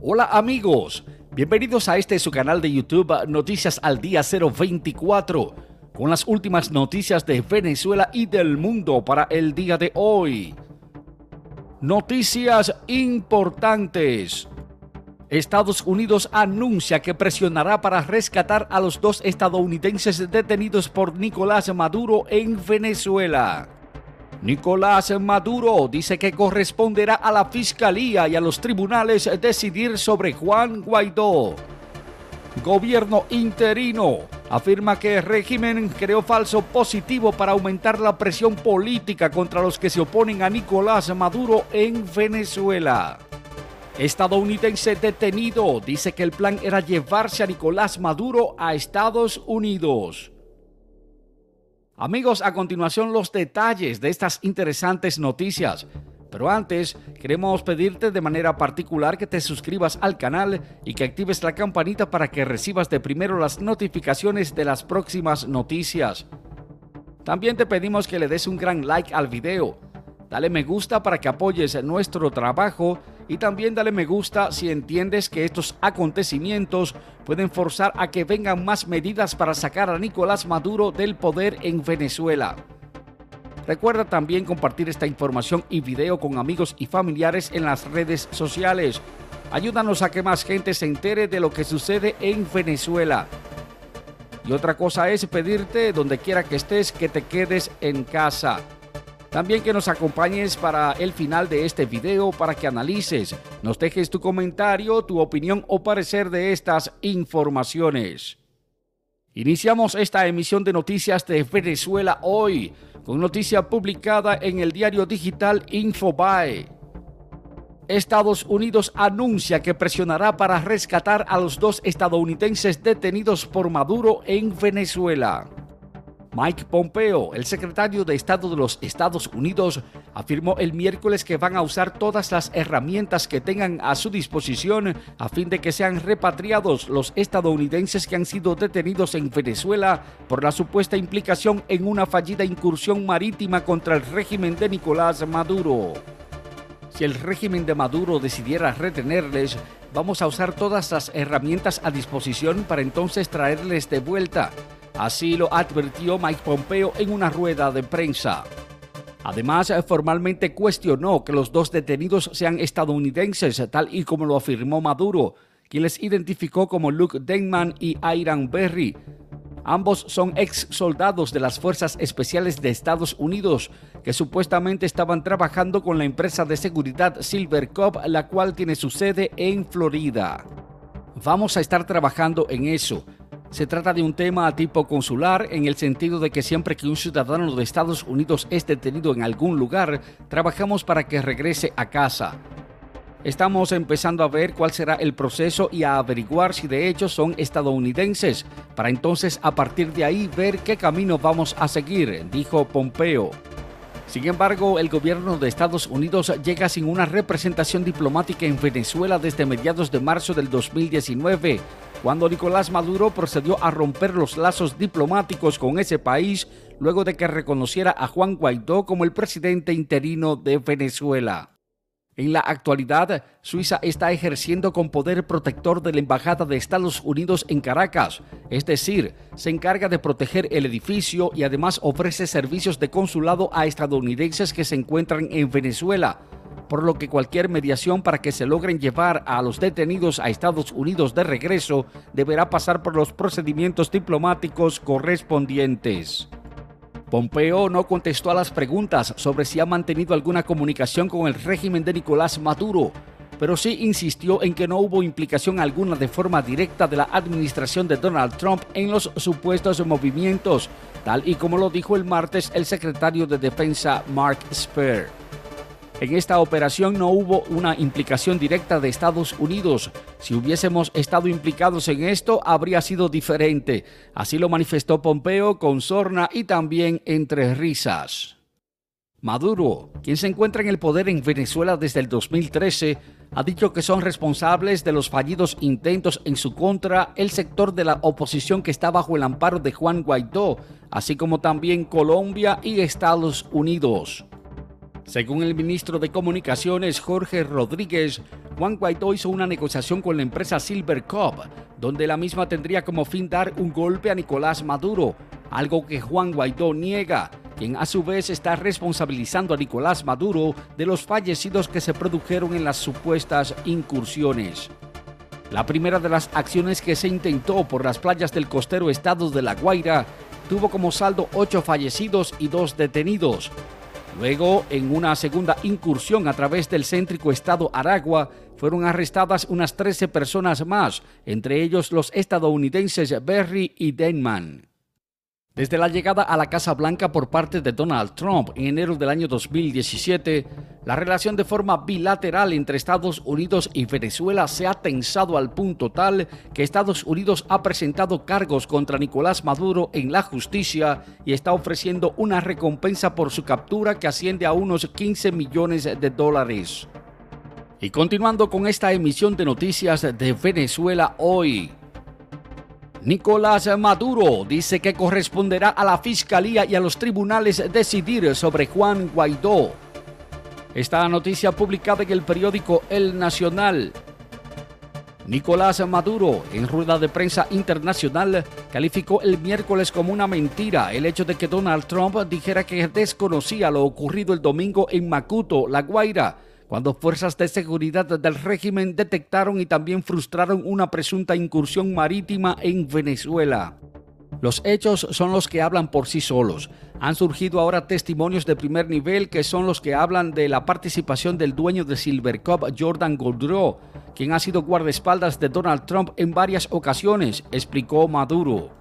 Hola amigos, bienvenidos a este su canal de YouTube Noticias al Día 024 con las últimas noticias de Venezuela y del mundo para el día de hoy. Noticias importantes. Estados Unidos anuncia que presionará para rescatar a los dos estadounidenses detenidos por Nicolás Maduro en Venezuela. Nicolás Maduro dice que corresponderá a la Fiscalía y a los tribunales decidir sobre Juan Guaidó. Gobierno interino afirma que el régimen creó falso positivo para aumentar la presión política contra los que se oponen a Nicolás Maduro en Venezuela. Estadounidense detenido dice que el plan era llevarse a Nicolás Maduro a Estados Unidos. Amigos, a continuación los detalles de estas interesantes noticias. Pero antes, queremos pedirte de manera particular que te suscribas al canal y que actives la campanita para que recibas de primero las notificaciones de las próximas noticias. También te pedimos que le des un gran like al video. Dale me gusta para que apoyes nuestro trabajo y también dale me gusta si entiendes que estos acontecimientos pueden forzar a que vengan más medidas para sacar a Nicolás Maduro del poder en Venezuela. Recuerda también compartir esta información y video con amigos y familiares en las redes sociales. Ayúdanos a que más gente se entere de lo que sucede en Venezuela. Y otra cosa es pedirte, donde quiera que estés, que te quedes en casa. También que nos acompañes para el final de este video para que analices, nos dejes tu comentario, tu opinión o parecer de estas informaciones. Iniciamos esta emisión de noticias de Venezuela hoy con noticia publicada en el diario digital Infobae. Estados Unidos anuncia que presionará para rescatar a los dos estadounidenses detenidos por Maduro en Venezuela. Mike Pompeo, el secretario de Estado de los Estados Unidos, afirmó el miércoles que van a usar todas las herramientas que tengan a su disposición a fin de que sean repatriados los estadounidenses que han sido detenidos en Venezuela por la supuesta implicación en una fallida incursión marítima contra el régimen de Nicolás Maduro. Si el régimen de Maduro decidiera retenerles, vamos a usar todas las herramientas a disposición para entonces traerles de vuelta Así lo advirtió Mike Pompeo en una rueda de prensa. Además, formalmente cuestionó que los dos detenidos sean estadounidenses, tal y como lo afirmó Maduro, quien les identificó como Luke Denman y Iran Berry. Ambos son ex soldados de las Fuerzas Especiales de Estados Unidos que supuestamente estaban trabajando con la empresa de seguridad Silver Cup, la cual tiene su sede en Florida. Vamos a estar trabajando en eso. Se trata de un tema a tipo consular en el sentido de que siempre que un ciudadano de Estados Unidos es detenido en algún lugar, trabajamos para que regrese a casa. Estamos empezando a ver cuál será el proceso y a averiguar si de hecho son estadounidenses, para entonces a partir de ahí ver qué camino vamos a seguir, dijo Pompeo. Sin embargo, el gobierno de Estados Unidos llega sin una representación diplomática en Venezuela desde mediados de marzo del 2019, cuando Nicolás Maduro procedió a romper los lazos diplomáticos con ese país luego de que reconociera a Juan Guaidó como el presidente interino de Venezuela. En la actualidad, Suiza está ejerciendo con poder protector de la Embajada de Estados Unidos en Caracas, es decir, se encarga de proteger el edificio y además ofrece servicios de consulado a estadounidenses que se encuentran en Venezuela, por lo que cualquier mediación para que se logren llevar a los detenidos a Estados Unidos de regreso deberá pasar por los procedimientos diplomáticos correspondientes. Pompeo no contestó a las preguntas sobre si ha mantenido alguna comunicación con el régimen de Nicolás Maduro, pero sí insistió en que no hubo implicación alguna de forma directa de la administración de Donald Trump en los supuestos movimientos, tal y como lo dijo el martes el secretario de Defensa Mark Speer. En esta operación no hubo una implicación directa de Estados Unidos. Si hubiésemos estado implicados en esto, habría sido diferente. Así lo manifestó Pompeo con sorna y también entre risas. Maduro, quien se encuentra en el poder en Venezuela desde el 2013, ha dicho que son responsables de los fallidos intentos en su contra el sector de la oposición que está bajo el amparo de Juan Guaidó, así como también Colombia y Estados Unidos. Según el ministro de Comunicaciones Jorge Rodríguez, Juan Guaidó hizo una negociación con la empresa Silver Cup, donde la misma tendría como fin dar un golpe a Nicolás Maduro, algo que Juan Guaidó niega, quien a su vez está responsabilizando a Nicolás Maduro de los fallecidos que se produjeron en las supuestas incursiones. La primera de las acciones que se intentó por las playas del costero estado de La Guaira tuvo como saldo ocho fallecidos y dos detenidos, Luego, en una segunda incursión a través del céntrico estado Aragua, fueron arrestadas unas 13 personas más, entre ellos los estadounidenses Berry y Denman. Desde la llegada a la Casa Blanca por parte de Donald Trump en enero del año 2017, la relación de forma bilateral entre Estados Unidos y Venezuela se ha tensado al punto tal que Estados Unidos ha presentado cargos contra Nicolás Maduro en la justicia y está ofreciendo una recompensa por su captura que asciende a unos 15 millones de dólares. Y continuando con esta emisión de noticias de Venezuela hoy, Nicolás Maduro dice que corresponderá a la Fiscalía y a los tribunales decidir sobre Juan Guaidó. Esta noticia publicada en el periódico El Nacional. Nicolás Maduro, en rueda de prensa internacional, calificó el miércoles como una mentira el hecho de que Donald Trump dijera que desconocía lo ocurrido el domingo en Macuto, La Guaira, cuando fuerzas de seguridad del régimen detectaron y también frustraron una presunta incursión marítima en Venezuela. Los hechos son los que hablan por sí solos. Han surgido ahora testimonios de primer nivel que son los que hablan de la participación del dueño de Silvercup, Jordan Goldrow, quien ha sido guardaespaldas de Donald Trump en varias ocasiones, explicó Maduro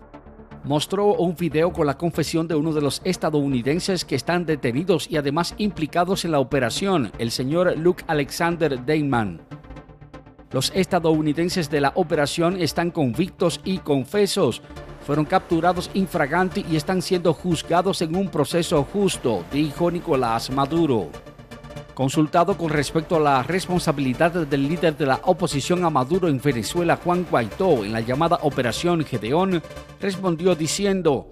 mostró un video con la confesión de uno de los estadounidenses que están detenidos y además implicados en la operación, el señor Luke Alexander Deinman. Los estadounidenses de la operación están convictos y confesos. Fueron capturados infraganti y están siendo juzgados en un proceso justo, dijo Nicolás Maduro. Consultado con respecto a la responsabilidad del líder de la oposición a Maduro en Venezuela, Juan Guaidó, en la llamada Operación Gedeón, respondió diciendo,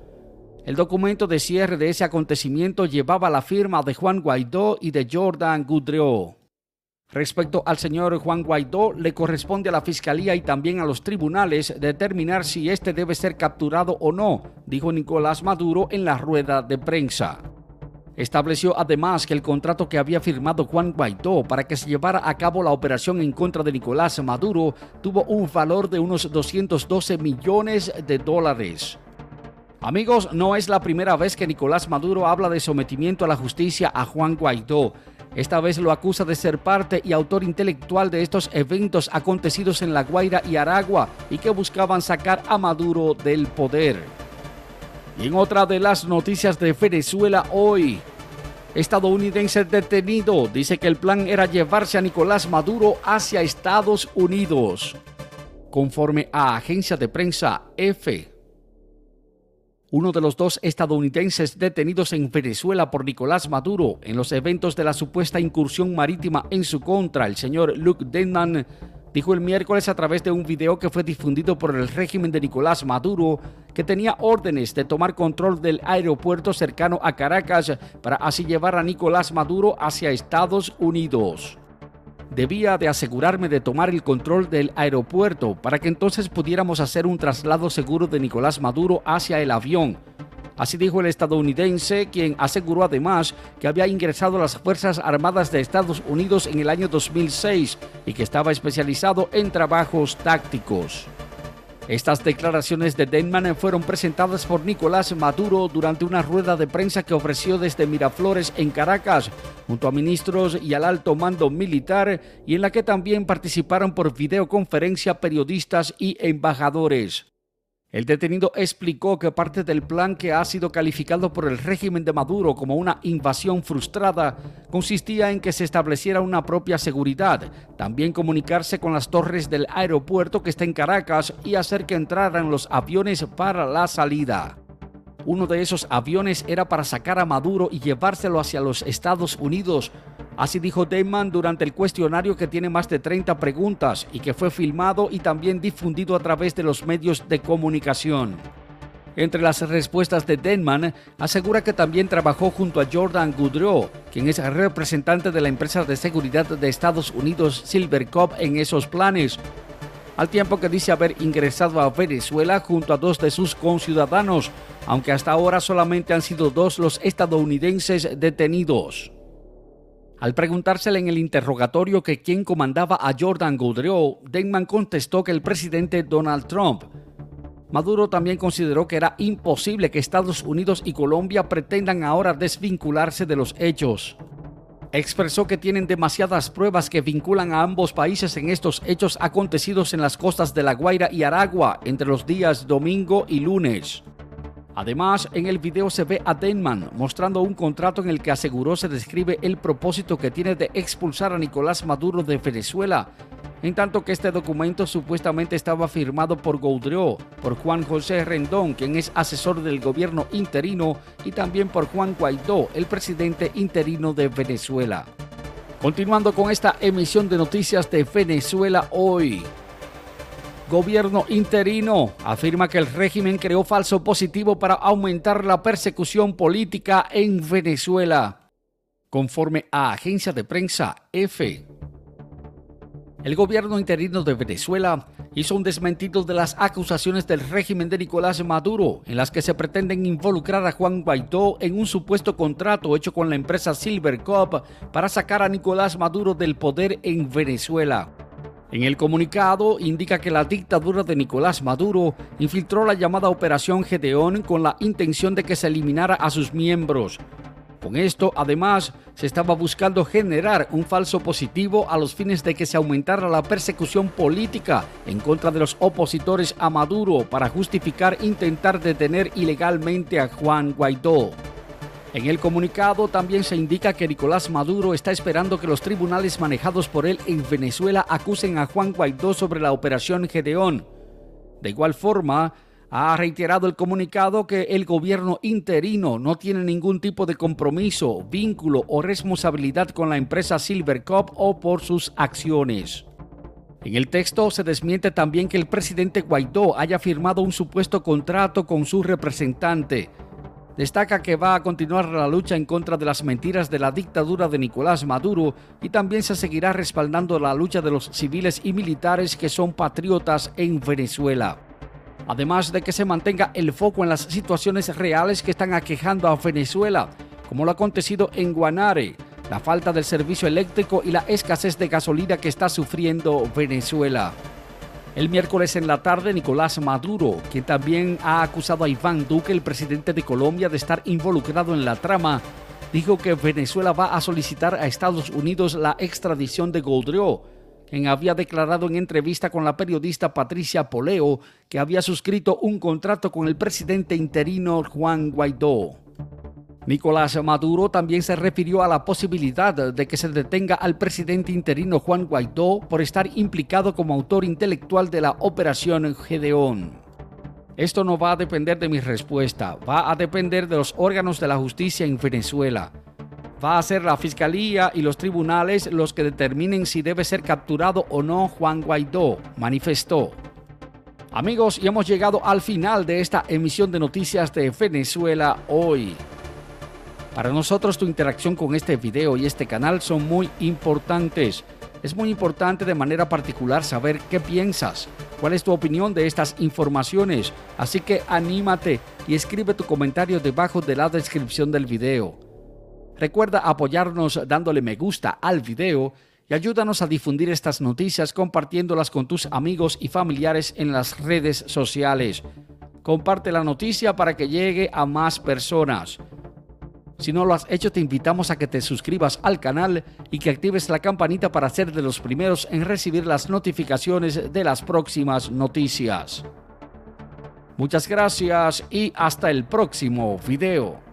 el documento de cierre de ese acontecimiento llevaba la firma de Juan Guaidó y de Jordan Goudreau. Respecto al señor Juan Guaidó, le corresponde a la Fiscalía y también a los tribunales determinar si éste debe ser capturado o no, dijo Nicolás Maduro en la rueda de prensa. Estableció además que el contrato que había firmado Juan Guaidó para que se llevara a cabo la operación en contra de Nicolás Maduro tuvo un valor de unos 212 millones de dólares. Amigos, no es la primera vez que Nicolás Maduro habla de sometimiento a la justicia a Juan Guaidó. Esta vez lo acusa de ser parte y autor intelectual de estos eventos acontecidos en La Guaira y Aragua y que buscaban sacar a Maduro del poder. Y en otra de las noticias de Venezuela hoy, estadounidense detenido dice que el plan era llevarse a Nicolás Maduro hacia Estados Unidos. Conforme a agencia de prensa F, uno de los dos estadounidenses detenidos en Venezuela por Nicolás Maduro en los eventos de la supuesta incursión marítima en su contra, el señor Luke Denman, dijo el miércoles a través de un video que fue difundido por el régimen de Nicolás Maduro que tenía órdenes de tomar control del aeropuerto cercano a Caracas para así llevar a Nicolás Maduro hacia Estados Unidos. Debía de asegurarme de tomar el control del aeropuerto para que entonces pudiéramos hacer un traslado seguro de Nicolás Maduro hacia el avión, Así dijo el estadounidense, quien aseguró además que había ingresado a las Fuerzas Armadas de Estados Unidos en el año 2006 y que estaba especializado en trabajos tácticos. Estas declaraciones de Denman fueron presentadas por Nicolás Maduro durante una rueda de prensa que ofreció desde Miraflores en Caracas, junto a ministros y al alto mando militar, y en la que también participaron por videoconferencia periodistas y embajadores. El detenido explicó que parte del plan que ha sido calificado por el régimen de Maduro como una invasión frustrada consistía en que se estableciera una propia seguridad, también comunicarse con las torres del aeropuerto que está en Caracas y hacer que entraran los aviones para la salida. Uno de esos aviones era para sacar a Maduro y llevárselo hacia los Estados Unidos, Así dijo Deyman durante el cuestionario que tiene más de 30 preguntas y que fue filmado y también difundido a través de los medios de comunicación. Entre las respuestas de Denman, asegura que también trabajó junto a Jordan Goudreau, quien es representante de la empresa de seguridad de Estados Unidos Silvercop en esos planes, al tiempo que dice haber ingresado a Venezuela junto a dos de sus conciudadanos, aunque hasta ahora solamente han sido dos los estadounidenses detenidos. Al preguntársele en el interrogatorio que quién comandaba a Jordan Goudreau, Denman contestó que el presidente Donald Trump. Maduro también consideró que era imposible que Estados Unidos y Colombia pretendan ahora desvincularse de los hechos. Expresó que tienen demasiadas pruebas que vinculan a ambos países en estos hechos acontecidos en las costas de La Guaira y Aragua entre los días domingo y lunes. Además, en el video se ve a Denman mostrando un contrato en el que aseguró se describe el propósito que tiene de expulsar a Nicolás Maduro de Venezuela, en tanto que este documento supuestamente estaba firmado por Goudreau, por Juan José Rendón, quien es asesor del gobierno interino, y también por Juan Guaidó, el presidente interino de Venezuela. Continuando con esta emisión de noticias de Venezuela hoy. Gobierno interino afirma que el régimen creó falso positivo para aumentar la persecución política en Venezuela. Conforme a agencia de prensa EFE, el gobierno interino de Venezuela hizo un desmentido de las acusaciones del régimen de Nicolás Maduro, en las que se pretenden involucrar a Juan Guaidó en un supuesto contrato hecho con la empresa Silvercop para sacar a Nicolás Maduro del poder en Venezuela. En el comunicado indica que la dictadura de Nicolás Maduro infiltró la llamada Operación Gedeón con la intención de que se eliminara a sus miembros. Con esto, además, se estaba buscando generar un falso positivo a los fines de que se aumentara la persecución política en contra de los opositores a Maduro para justificar intentar detener ilegalmente a Juan Guaidó. En el comunicado también se indica que Nicolás Maduro está esperando que los tribunales manejados por él en Venezuela acusen a Juan Guaidó sobre la operación Gedeón. De igual forma, ha reiterado el comunicado que el gobierno interino no tiene ningún tipo de compromiso, vínculo o responsabilidad con la empresa Silvercop o por sus acciones. En el texto se desmiente también que el presidente Guaidó haya firmado un supuesto contrato con su representante, Destaca que va a continuar la lucha en contra de las mentiras de la dictadura de Nicolás Maduro y también se seguirá respaldando la lucha de los civiles y militares que son patriotas en Venezuela. Además de que se mantenga el foco en las situaciones reales que están aquejando a Venezuela, como lo ha acontecido en Guanare, la falta del servicio eléctrico y la escasez de gasolina que está sufriendo Venezuela. El miércoles en la tarde, Nicolás Maduro, quien también ha acusado a Iván Duque, el presidente de Colombia, de estar involucrado en la trama, dijo que Venezuela va a solicitar a Estados Unidos la extradición de Goldreau, quien había declarado en entrevista con la periodista Patricia Poleo que había suscrito un contrato con el presidente interino Juan Guaidó. Nicolás Maduro también se refirió a la posibilidad de que se detenga al presidente interino Juan Guaidó por estar implicado como autor intelectual de la operación Gedeón. Esto no va a depender de mi respuesta, va a depender de los órganos de la justicia en Venezuela. Va a ser la fiscalía y los tribunales los que determinen si debe ser capturado o no Juan Guaidó, manifestó. Amigos, y hemos llegado al final de esta emisión de noticias de Venezuela hoy. Para nosotros tu interacción con este video y este canal son muy importantes. Es muy importante de manera particular saber qué piensas, cuál es tu opinión de estas informaciones, así que anímate y escribe tu comentario debajo de la descripción del video. Recuerda apoyarnos dándole me gusta al video y ayúdanos a difundir estas noticias compartiéndolas con tus amigos y familiares en las redes sociales. Comparte la noticia para que llegue a más personas. Si no lo has hecho, te invitamos a que te suscribas al canal y que actives la campanita para ser de los primeros en recibir las notificaciones de las próximas noticias. Muchas gracias y hasta el próximo video.